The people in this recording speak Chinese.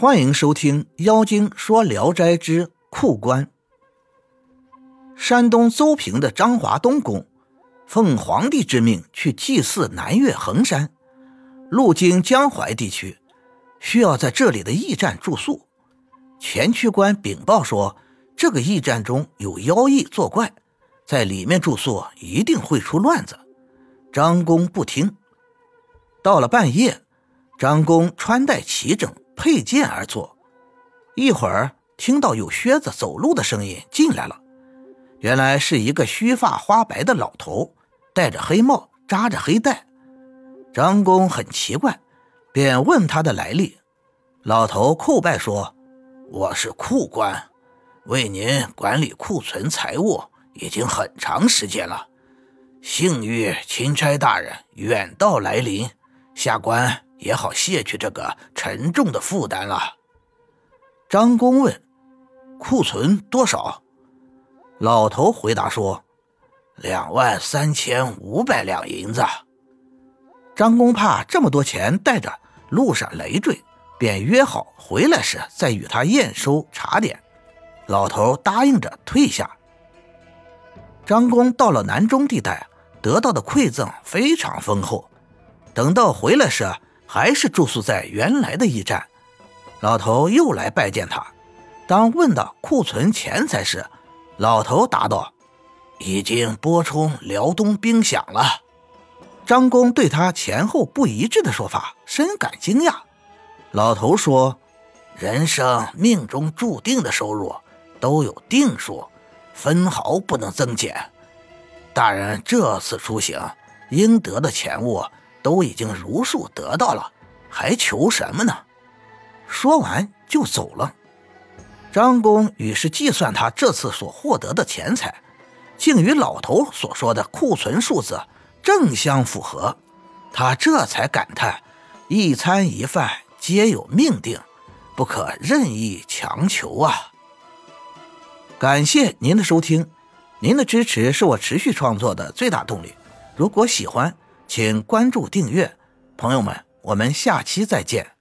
欢迎收听《妖精说聊斋之库官》。山东邹平的张华东公，奉皇帝之命去祭祀南岳衡山，路经江淮地区，需要在这里的驿站住宿。前区官禀报说，这个驿站中有妖异作怪，在里面住宿一定会出乱子。张公不听。到了半夜，张公穿戴齐整。佩剑而坐，一会儿听到有靴子走路的声音进来了，原来是一个须发花白的老头，戴着黑帽，扎着黑带。张公很奇怪，便问他的来历。老头叩拜说：“我是库官，为您管理库存财物已经很长时间了。幸遇钦差大人远道来临，下官。”也好卸去这个沉重的负担了。张公问：“库存多少？”老头回答说：“两万三千五百两银子。”张公怕这么多钱带着路上累赘，便约好回来时再与他验收查点。老头答应着退下。张公到了南中地带，得到的馈赠非常丰厚。等到回来时，还是住宿在原来的驿站，老头又来拜见他。当问到库存钱财时，老头答道：“已经拨充辽东兵饷了。”张公对他前后不一致的说法深感惊讶。老头说：“人生命中注定的收入都有定数，分毫不能增减。大人这次出行应得的钱物。”都已经如数得到了，还求什么呢？说完就走了。张公于是计算他这次所获得的钱财，竟与老头所说的库存数字正相符合。他这才感叹：一餐一饭皆有命定，不可任意强求啊！感谢您的收听，您的支持是我持续创作的最大动力。如果喜欢，请关注订阅，朋友们，我们下期再见。